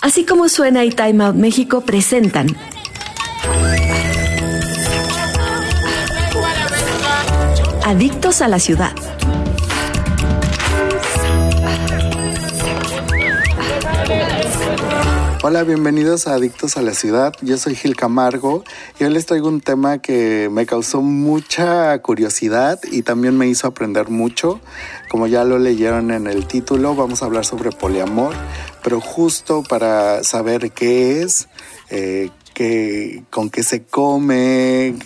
Así como suena y Time Out México presentan. Adictos a la ciudad. Hola, bienvenidos a Adictos a la Ciudad. Yo soy Gil Camargo y hoy les traigo un tema que me causó mucha curiosidad y también me hizo aprender mucho. Como ya lo leyeron en el título, vamos a hablar sobre poliamor, pero justo para saber qué es, eh, con qué se come,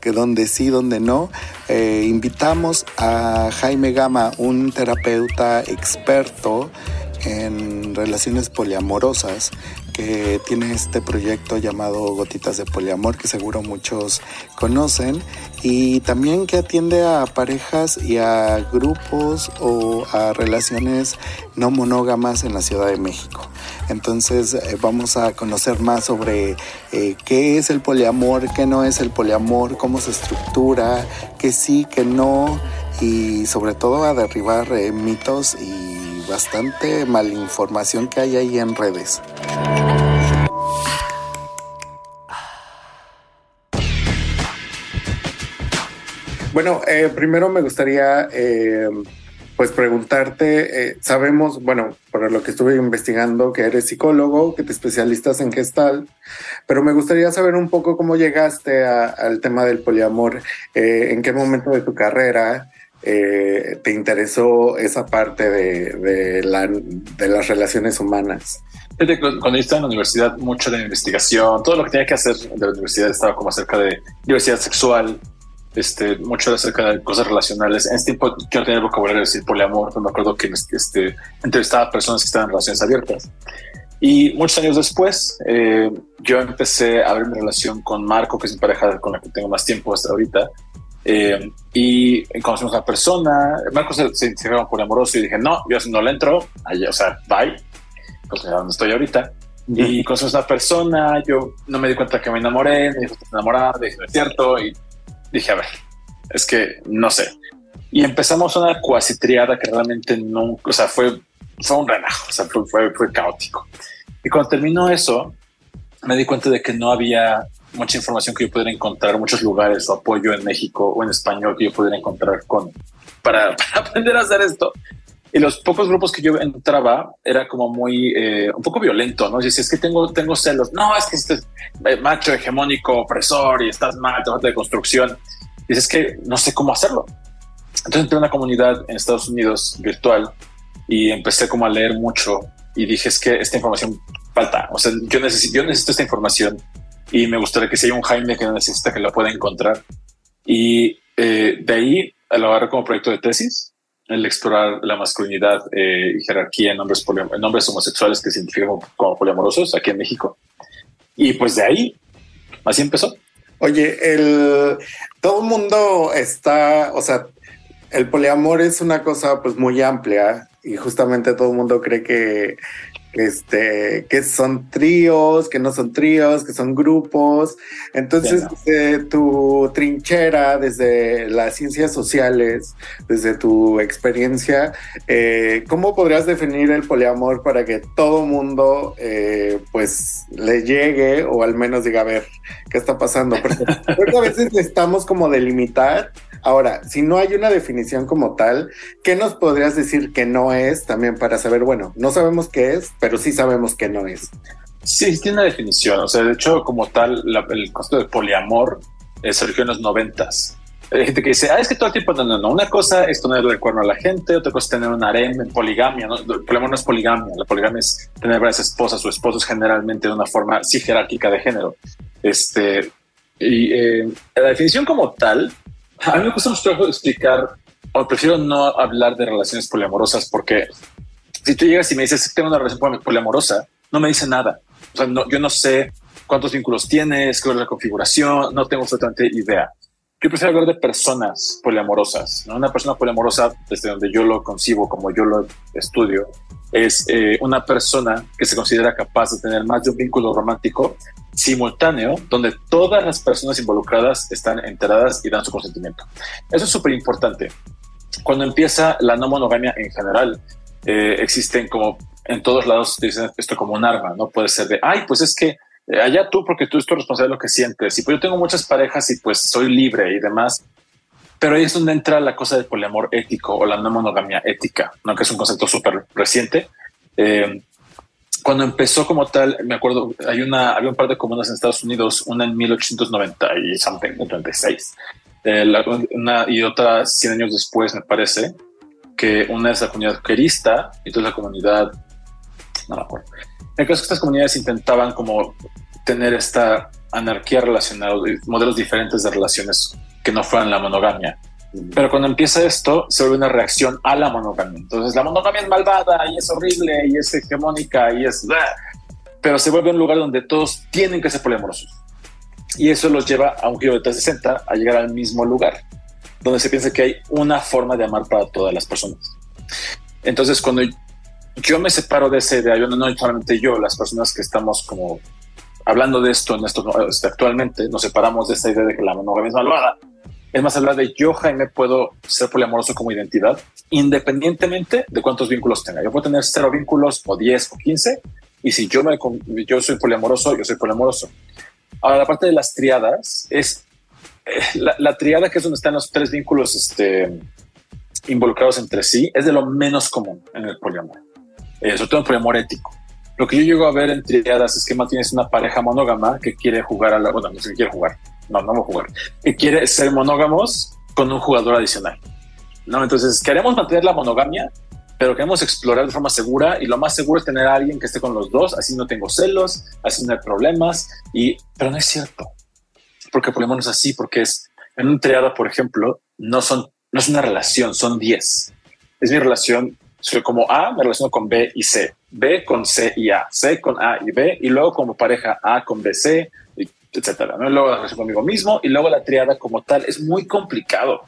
que, dónde sí, dónde no, eh, invitamos a Jaime Gama, un terapeuta experto en relaciones poliamorosas que tiene este proyecto llamado Gotitas de Poliamor que seguro muchos conocen y también que atiende a parejas y a grupos o a relaciones no monógamas en la Ciudad de México. Entonces eh, vamos a conocer más sobre eh, qué es el poliamor, qué no es el poliamor, cómo se estructura, qué sí, qué no y sobre todo a derribar eh, mitos y bastante malinformación que hay ahí en redes. Bueno, eh, primero me gustaría eh, pues preguntarte, eh, sabemos, bueno, por lo que estuve investigando, que eres psicólogo, que te especialistas en gestal, pero me gustaría saber un poco cómo llegaste al tema del poliamor, en qué momento de tu carrera, eh, te interesó esa parte de, las relaciones humanas? Cuando yo estaba en la universidad, mucho de investigación, todo lo que tenía que hacer de la universidad estaba como acerca de diversidad sexual, este, mucho acerca de cosas relacionales. En este tiempo no tenía el vocabulario de decir poliamor, pero me acuerdo que este, entrevistaba a personas que estaban en relaciones abiertas. Y muchos años después, eh, yo empecé a ver mi relación con Marco, que es mi pareja con la que tengo más tiempo hasta ahorita. Eh, y conocimos a una persona, Marcos se, se integró por amoroso y dije, no, yo no le entro, allá, o sea, bye, pues donde estoy ahorita. Y conocimos a una persona, yo no me di cuenta que me enamoré, me dijo, ¿estás enamorada? Dije, es cierto, y dije, a ver, es que no sé. Y empezamos una cuasi triada que realmente no, o sea, fue, fue un relajo, o sea, fue, fue, fue caótico. Y cuando terminó eso, me di cuenta de que no había mucha información que yo pudiera encontrar, muchos lugares o apoyo en México o en español que yo pudiera encontrar con para, aprender a hacer esto. Y los pocos grupos que yo entraba era como muy eh, un poco violento, no? Si es que tengo, tengo celos, no es que este macho hegemónico, opresor y estás mal, te de construcción. Y es que no sé cómo hacerlo. Entonces entré a una comunidad en Estados Unidos virtual y empecé como a leer mucho y dije es que esta información falta. O sea, yo necesito, yo necesito esta información y me gustaría que sea un Jaime que no necesita que la pueda encontrar. Y eh, de ahí lo agarré como proyecto de tesis, el explorar la masculinidad eh, y jerarquía en hombres, hombres homosexuales que se identifican como, poliamorosos aquí en México. Y pues de ahí, así empezó. Oye, el, todo el mundo está, o sea, el poliamor es una cosa pues muy amplia y justamente todo el mundo cree que este, que son tríos, que no son tríos, que son grupos. Entonces, tu trinchera, desde las ciencias sociales, desde tu experiencia, eh, ¿cómo podrías definir el poliamor para que todo mundo, eh, pues, le llegue o al menos diga, a ver, ¿qué está pasando? Porque a veces necesitamos como delimitar Ahora, si no hay una definición como tal, ¿qué nos podrías decir que no es también para saber, bueno, no sabemos qué es, pero sí sabemos que no es? Sí, tiene una definición. O sea, de hecho, como tal, el costo de poliamor surgió en los noventas. Hay gente que dice, ah, es que todo el tiempo, no, no. Una cosa es ponerle el cuerno a la gente, otra cosa es tener un harem poligamia. ¿no? El poliamor no es poligamia. La poligamia es tener varias esposas o esposos generalmente de una forma sí jerárquica de género. Este, y eh, la definición como tal a mí me gusta mucho explicar, o prefiero no hablar de relaciones poliamorosas porque si tú llegas y me dices tengo una relación poliamorosa, no me dice nada. O sea, no, yo no sé cuántos vínculos tienes, cuál es la configuración, no tengo absolutamente idea. Yo prefiero hablar de personas poliamorosas. ¿no? Una persona poliamorosa, desde donde yo lo concibo, como yo lo estudio, es eh, una persona que se considera capaz de tener más de un vínculo romántico simultáneo donde todas las personas involucradas están enteradas y dan su consentimiento. Eso es súper importante. Cuando empieza la no monogamia en general, eh, existen como en todos lados dicen esto como un arma, no puede ser de, ay, pues es que eh, allá tú, porque tú eres responsable de lo que sientes. Y pues yo tengo muchas parejas y pues soy libre y demás. Pero ahí es donde entra la cosa del poliamor ético o la no monogamia ética, ¿no? que es un concepto súper reciente. Eh, cuando empezó como tal, me acuerdo, hay una, había un par de comunas en Estados Unidos, una en 1890 y something, 36, eh, una y otra 100 años después, me parece, que una es la comunidad querista y otra es la comunidad, no me acuerdo. El caso que estas comunidades intentaban como tener esta anarquía relacional, modelos diferentes de relaciones que no fueran la monogamia. Pero cuando empieza esto, se vuelve una reacción a la monogamia. Entonces, la monogamia es malvada y es horrible y es hegemónica y es... Pero se vuelve un lugar donde todos tienen que ser poliamorosos. Y eso los lleva a un giro de 360 a llegar al mismo lugar, donde se piensa que hay una forma de amar para todas las personas. Entonces, cuando yo me separo de esa idea, yo no, no solamente yo, las personas que estamos como hablando de esto en esto este, actualmente, nos separamos de esa idea de que la monogamia es malvada. Es más hablar de yo, Jaime, puedo ser poliamoroso como identidad, independientemente de cuántos vínculos tenga. Yo puedo tener cero vínculos o 10 o 15, y si yo, me, yo soy poliamoroso, yo soy poliamoroso. Ahora, la parte de las triadas es eh, la, la, triada, que es donde están los tres vínculos este, involucrados entre sí, es de lo menos común en el poliamor, eh, sobre todo en poliamor ético. Lo que yo llego a ver en triadas es que más tienes una pareja monógama que quiere jugar a la, bueno, no sé quiere jugar, no, no vamos a jugar, que quiere ser monógamos con un jugador adicional. No, entonces queremos mantener la monogamia, pero queremos explorar de forma segura y lo más seguro es tener a alguien que esté con los dos, así no tengo celos, así no hay problemas, y, pero no es cierto, porque el problema no es así, porque es en un triada, por ejemplo, no son, no es una relación, son 10. Es mi relación, soy como A, me relaciono con B y C. B con C y A, C con A y B, y luego como pareja A con B, C, etcétera. ¿no? Luego la relación conmigo mismo y luego la triada como tal es muy complicado.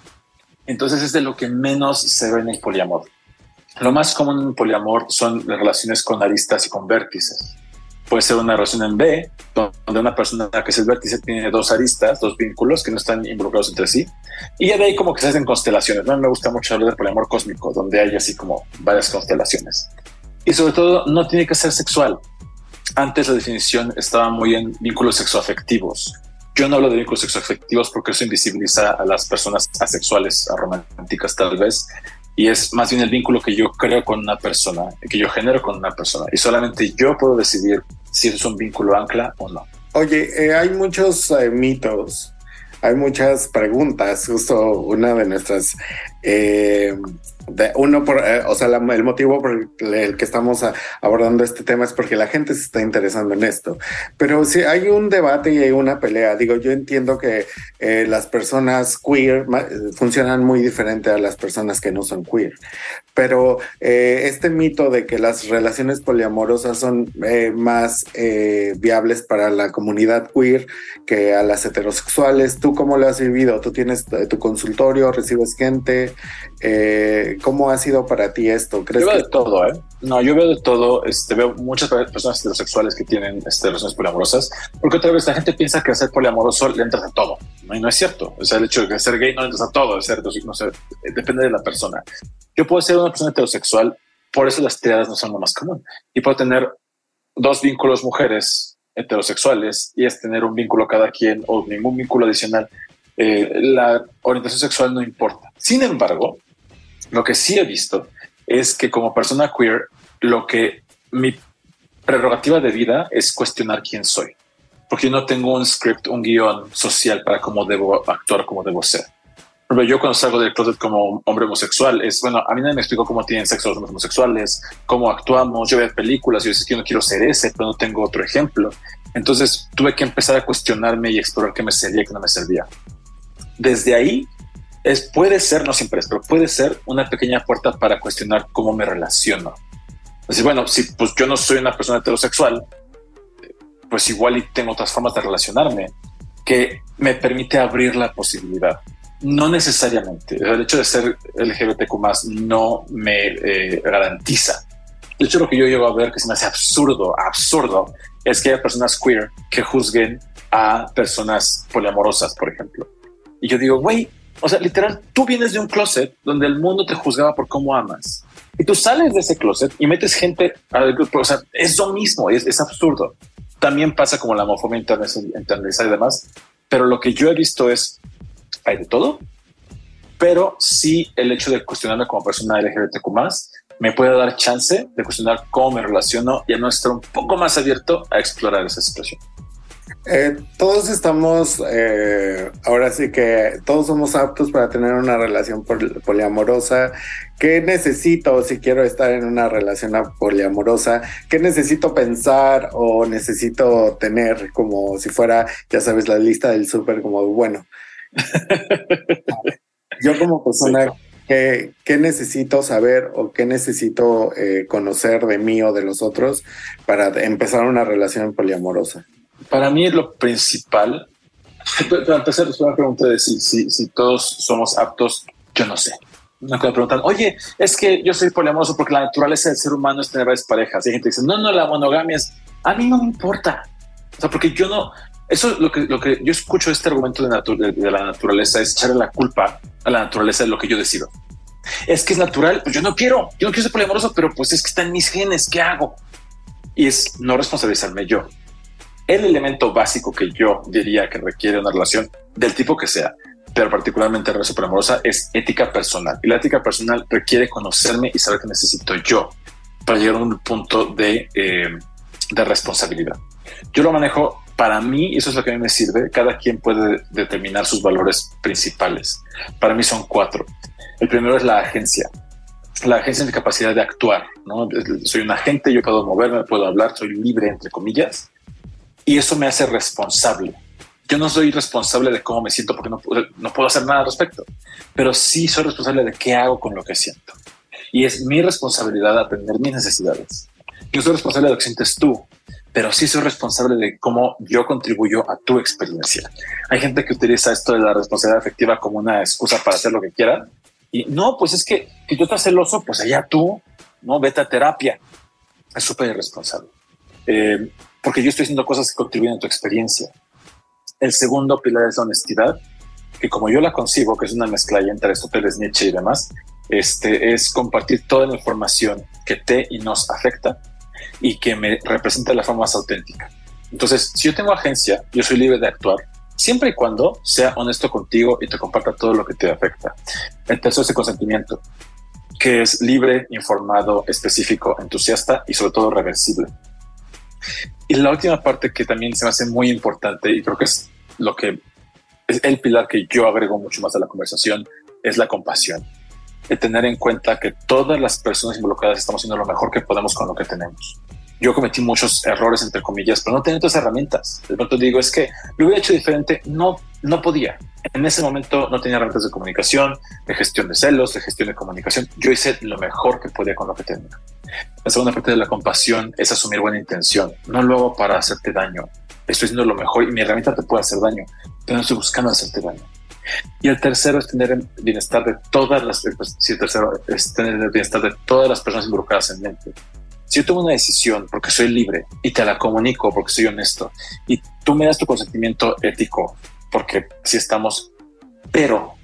Entonces es de lo que menos se ve en el poliamor. Lo más común en el poliamor son las relaciones con aristas y con vértices. Puede ser una relación en B, donde una persona que es el vértice tiene dos aristas, dos vínculos que no están involucrados entre sí. Y ya de ahí como que se hacen constelaciones. ¿no? Me gusta mucho hablar del poliamor cósmico, donde hay así como varias constelaciones y sobre todo no tiene que ser sexual. Antes la definición estaba muy en vínculos sexoafectivos. Yo no hablo de vínculos sexoafectivos porque eso invisibiliza a las personas asexuales, románticas tal vez, y es más bien el vínculo que yo creo con una persona, que yo genero con una persona, y solamente yo puedo decidir si es un vínculo ancla o no. Oye, eh, hay muchos eh, mitos, hay muchas preguntas, justo una de nuestras eh, uno, por, eh, o sea, el motivo por el, que estamos abordando este tema es porque la gente se está interesando en esto. Pero si hay un debate y hay una pelea, digo, yo entiendo que eh, las personas queer funcionan muy diferente a las personas que no son queer. Pero eh, este mito de que las relaciones poliamorosas son más viables para la comunidad queer que a las heterosexuales, ¿tú cómo lo has vivido? ¿Tú tienes tu consultorio, recibes gente? ¿Cómo ha sido para ti esto? ¿Crees yo veo de todo, ¿eh? No, yo veo de todo. Este, veo muchas personas heterosexuales que tienen este, relaciones poliamorosas, porque otra vez la gente piensa que ser poliamoroso le entras a todo. ¿no? Y no es cierto. O sea, el hecho de que ser gay no le entras a todo, ser, no sé, depende de la persona. Yo puedo ser una persona heterosexual, por eso las tiradas no son lo más común. Y puedo tener dos vínculos mujeres heterosexuales y es tener un vínculo cada quien o ningún vínculo adicional. Eh, la orientación sexual no importa. Sin embargo, lo que sí he visto es que como persona queer, lo que mi prerrogativa de vida es cuestionar quién soy, porque yo no tengo un script, un guion social para cómo debo actuar, cómo debo ser. Pero yo cuando salgo del closet como hombre homosexual, es bueno, a mí nadie me explicó cómo tienen sexo los homosexuales, cómo actuamos, yo veo películas, yo sé que yo no quiero ser ese, pero no tengo otro ejemplo. Entonces tuve que empezar a cuestionarme y explorar qué me servía y qué no me servía. Desde ahí es, puede ser, no siempre es, pero puede ser una pequeña puerta para cuestionar cómo me relaciono. Así, bueno, si pues yo no soy una persona heterosexual, pues igual y tengo otras formas de relacionarme que me permite abrir la posibilidad. No necesariamente. El hecho de ser LGBTQ más no me eh, garantiza. De hecho, lo que yo llego a ver que se me hace absurdo, absurdo, es que haya personas queer que juzguen a personas poliamorosas, por ejemplo. Y yo digo, güey, o sea, literal, tú vienes de un closet donde el mundo te juzgaba por cómo amas. Y tú sales de ese closet y metes gente al grupo. O sea, es lo mismo, es, es absurdo. También pasa como la homofobia internalizada y demás. Pero lo que yo he visto es, hay de todo, pero sí el hecho de cuestionarme como persona LGBTQ más me puede dar chance de cuestionar cómo me relaciono y a no estar un poco más abierto a explorar esa situación. Eh, todos estamos, eh, ahora sí que todos somos aptos para tener una relación poliamorosa. ¿Qué necesito si quiero estar en una relación poliamorosa? ¿Qué necesito pensar o necesito tener como si fuera, ya sabes, la lista del súper como, bueno, yo como persona, ¿qué, necesito saber o qué necesito eh, conocer de mí o de los otros para empezar una relación poliamorosa? Para mí lo principal, para empezar, es una pregunta de si, si, todos somos aptos, yo no sé. Me puede preguntar, oye, es que yo soy poliamoroso porque la naturaleza del ser humano es tener varias parejas. Y hay gente que dice, no, no, la monogamia es, a mí no me importa. O sea, porque yo no, eso es lo que, lo que yo escucho este argumento de, la naturaleza es echarle la culpa a la naturaleza de lo que yo decido. Es que es natural, pues yo no quiero, yo no quiero ser poliamoroso, pero pues es que están mis genes, ¿qué hago? Y es no responsabilizarme yo el elemento básico que yo diría que requiere una relación del tipo que sea, pero particularmente en relación amorosa, es ética personal. Y la ética personal requiere conocerme y saber qué necesito yo para llegar a un punto de, eh, de responsabilidad. Yo lo manejo para mí, eso es lo que a mí me sirve. Cada quien puede determinar sus valores principales. Para mí son cuatro. El primero es la agencia. La agencia es mi capacidad de actuar. Soy un agente, yo puedo moverme, puedo hablar, soy libre, entre comillas y eso me hace responsable. Yo no soy responsable de cómo me siento porque no, no puedo hacer nada al respecto, pero sí soy responsable de qué hago con lo que siento. Y es mi responsabilidad atender mis necesidades. Yo soy responsable de lo que sientes tú, pero sí soy responsable de cómo yo contribuyo a tu experiencia. Hay gente que utiliza esto de la responsabilidad afectiva como una excusa para hacer lo que quieran. Y no, pues es que si tú estás celoso, pues allá tú, no vete a terapia. Es súper irresponsable. Eh, porque yo estoy haciendo cosas que contribuyen a tu experiencia. El segundo pilar es la honestidad, que como yo la concibo, que es una mezcla entre Aristóteles, Nietzsche y demás, este, es compartir toda la información que te y nos afecta y que me representa de la forma más auténtica. Entonces, si yo tengo agencia, yo soy libre de actuar, siempre y cuando sea honesto contigo y te comparta todo lo que te afecta. El tercero es el consentimiento, que es libre, informado, específico, entusiasta y sobre todo reversible. Y la última parte que también se me hace muy importante y creo que es lo que es el pilar que yo agrego mucho más a la conversación es la compasión. El tener en cuenta que todas las personas involucradas estamos haciendo lo mejor que podemos con lo que tenemos yo cometí muchos errores, entre comillas, pero no tenía otras herramientas. De pronto digo, es que lo hubiera hecho diferente, no, no podía. En ese momento no tenía herramientas de comunicación, de gestión de celos, de gestión de comunicación. Yo hice lo mejor que podía con lo que tenía. La segunda parte de la compasión es asumir buena intención, no luego para hacerte daño. Estoy haciendo lo mejor y mi herramienta te puede hacer daño, pero no estoy buscando hacerte daño. Y el tercero es tener el bienestar de todas las, pues, sí, el tercero es tener el bienestar de todas las personas involucradas en mente si yo tomo una decisión porque soy libre y te la comunico porque soy honesto y tú me das tu consentimiento ético porque si estamos, pero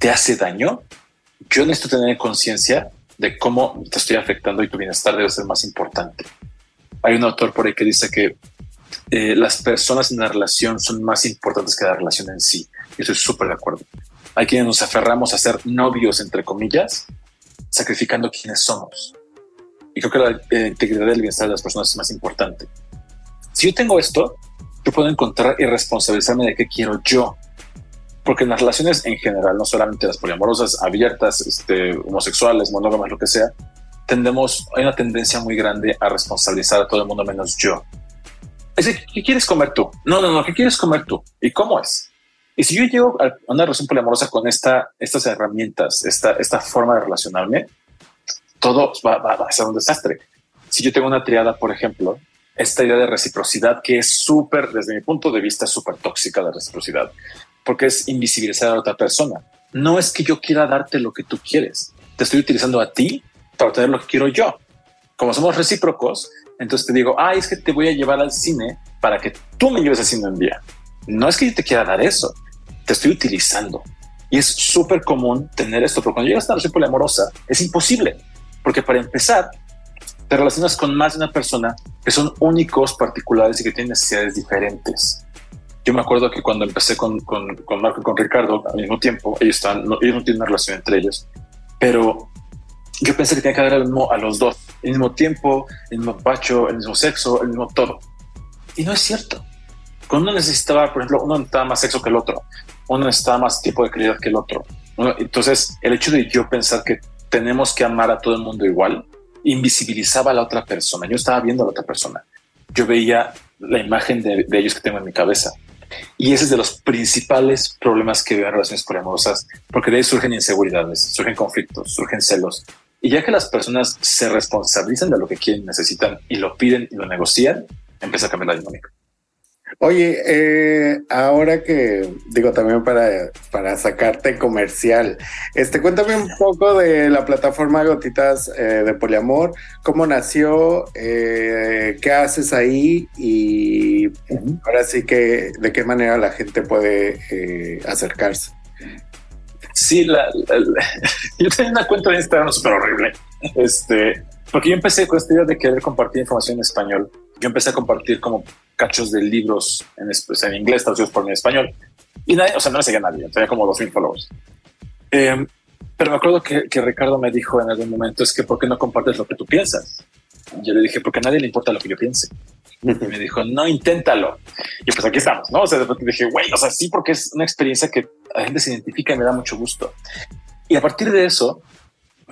te hace daño, yo necesito tener conciencia de cómo te estoy afectando y tu bienestar debe ser más importante. Hay un autor por ahí que dice que eh, las personas en la relación son más importantes que la relación en sí. Y estoy súper de acuerdo. Hay quienes nos aferramos a ser novios, entre comillas, sacrificando quienes somos. Y creo que la eh, integridad del bienestar de las personas es más importante. Si yo tengo esto, yo puedo encontrar y responsabilizarme de qué quiero yo. Porque en las relaciones en general, no solamente las poliamorosas, abiertas, este, homosexuales, monógamas, lo que sea, tendemos, hay una tendencia muy grande a responsabilizar a todo el mundo menos yo. Es decir, ¿qué quieres comer tú? No, no, no, ¿qué quieres comer tú? ¿Y cómo es? Y si yo llego a una relación poliamorosa con esta, estas herramientas, esta, esta forma de relacionarme, todo va, a ser un desastre. Si yo tengo una triada, por ejemplo, esta idea de reciprocidad que es súper, desde mi punto de vista, súper tóxica la reciprocidad, porque es invisibilizar a otra persona. No es que yo quiera darte lo que tú quieres, te estoy utilizando a ti para obtener lo que quiero yo. Como somos recíprocos, entonces te digo, ay, es que te voy a llevar al cine para que tú me lleves al cine un día. No es que yo te quiera dar eso, te estoy utilizando. Y es súper común tener esto, pero cuando llegas a una relación poliamorosa, es imposible Porque para empezar, te relacionas con más de una persona que son únicos, particulares y que tienen necesidades diferentes. Yo me acuerdo que cuando empecé con, con, con Marco y con Ricardo al mismo tiempo, ellos, están, no, ellos no tienen una relación entre ellos, pero yo pensé que tenía que haber a los dos, el mismo tiempo, el mismo pacho, el mismo sexo, el mismo todo. Y no es cierto. Cuando uno necesitaba, por ejemplo, uno necesitaba más sexo que el otro, uno necesitaba más tiempo de calidad que el otro. entonces, el hecho de yo pensar que tenemos que amar a todo el mundo igual, invisibilizaba a la otra persona. Yo estaba viendo a la otra persona. Yo veía la imagen de, ellos que tengo en mi cabeza. Y ese es de los principales problemas que veo en relaciones poliamorosas, porque de ahí surgen inseguridades, surgen conflictos, surgen celos. Y ya que las personas se responsabilizan de lo que quieren, necesitan y lo piden y lo negocian, empieza a cambiar la dinámica. Oye, eh, ahora que digo también para, para sacarte comercial, este, cuéntame un poco de la plataforma Gotitas eh, de Poliamor, cómo nació, eh, qué haces ahí y ahora sí que de qué manera la gente puede acercarse. Sí, la, yo tenía una cuenta de Instagram súper horrible, este, porque yo empecé con esta idea de querer compartir información en español. Yo empecé a compartir como cachos de libros en, pues, en inglés traducidos por en español. Y nadie, o sea, no me seguía nadie, tenía como dos mil followers. Em, pero me acuerdo que, que, Ricardo me dijo en algún momento, es que ¿por qué no compartes lo que tú piensas? yo le dije, porque a nadie le importa lo que yo piense. Y me dijo, no, inténtalo. Y pues aquí estamos, ¿no? O sea, de repente dije, güey, o sea, sí, porque es una experiencia que la gente se identifica y me da mucho gusto. Y a partir de eso,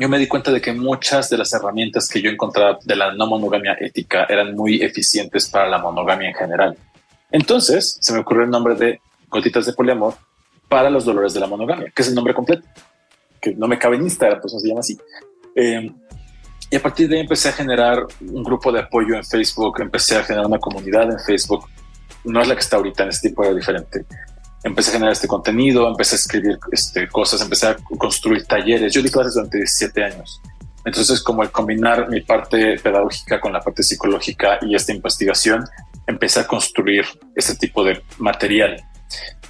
yo me di cuenta de que muchas de las herramientas que yo encontraba de la no monogamia ética eran muy eficientes para la monogamia en general. Entonces se me ocurrió el nombre de gotitas de poliamor para los dolores de la monogamia, que es el nombre completo, que no me cabe en Instagram, pues no se llama así. Em, y a partir de ahí empecé a generar un grupo de apoyo en Facebook, empecé a generar una comunidad en Facebook. No es la que está ahorita, en este tipo era diferente empecé a generar este contenido, empecé a escribir este, cosas, empecé a construir talleres. Yo di clases durante 17 años. Entonces, como el combinar mi parte pedagógica con la parte psicológica y esta investigación, empecé a construir este tipo de material.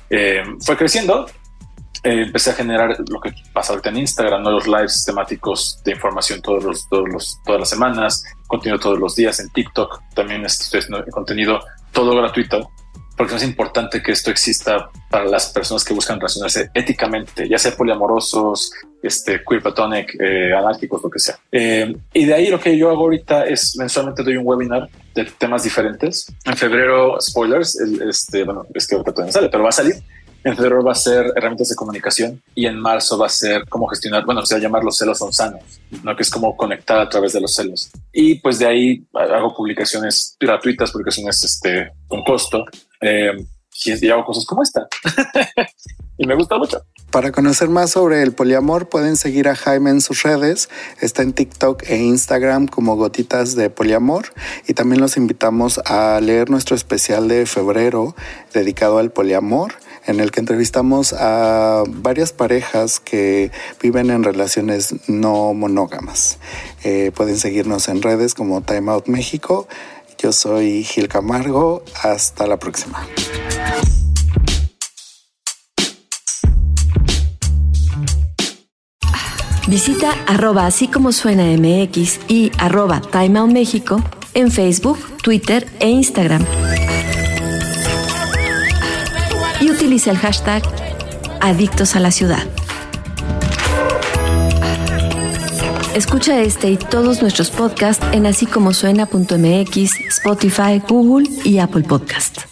Eh, fue creciendo, eh, empecé a generar lo que pasa ahorita en Instagram, ¿no? los lives temáticos de información todos los, todos los, todas las semanas, contenido todos los días en TikTok, también estoy haciendo contenido todo gratuito porque es importante que esto exista para las personas que buscan relacionarse éticamente, ya sea poliamorosos, este, queer platonic, eh, anárquicos, lo que sea. Eh, y de ahí lo que yo hago ahorita es mensualmente doy un webinar de temas diferentes. En febrero, spoilers, este, bueno, es que ahorita todavía sale, pero va a salir. En febrero va a ser herramientas de comunicación y en marzo va a ser cómo gestionar, bueno, se va a llamar los celos son sanos, ¿no? que es como conectar a través de los celos. Y pues de ahí hago publicaciones gratuitas, publicaciones este, con costo eh, y hago cosas como esta. y me gusta mucho. Para conocer más sobre el poliamor pueden seguir a Jaime en sus redes. Está en TikTok e Instagram como Gotitas de Poliamor. Y también los invitamos a leer nuestro especial de febrero dedicado al poliamor en el que entrevistamos a varias parejas que viven en relaciones no monógamas. Eh, pueden seguirnos en redes como Time Out México yo soy Gil Camargo. Hasta la próxima. Visita arroba así como suena MX y arroba Time Out México en Facebook, Twitter e Instagram. Y utiliza el hashtag Adictos a la Ciudad. Escucha este y todos nuestros podcasts en así como suena.mx, Spotify, Google y Apple Podcast.